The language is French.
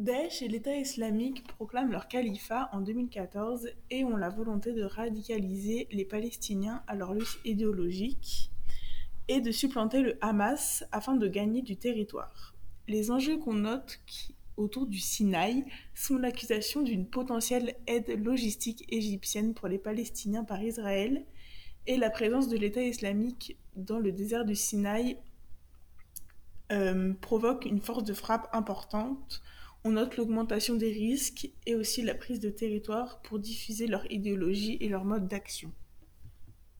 Daesh et l'État islamique proclament leur califat en 2014 et ont la volonté de radicaliser les Palestiniens à leur lutte idéologique et de supplanter le Hamas afin de gagner du territoire. Les enjeux qu'on note autour du Sinaï sont l'accusation d'une potentielle aide logistique égyptienne pour les Palestiniens par Israël et la présence de l'État islamique dans le désert du Sinaï euh, provoque une force de frappe importante on note l'augmentation des risques et aussi la prise de territoire pour diffuser leur idéologie et leur mode d'action.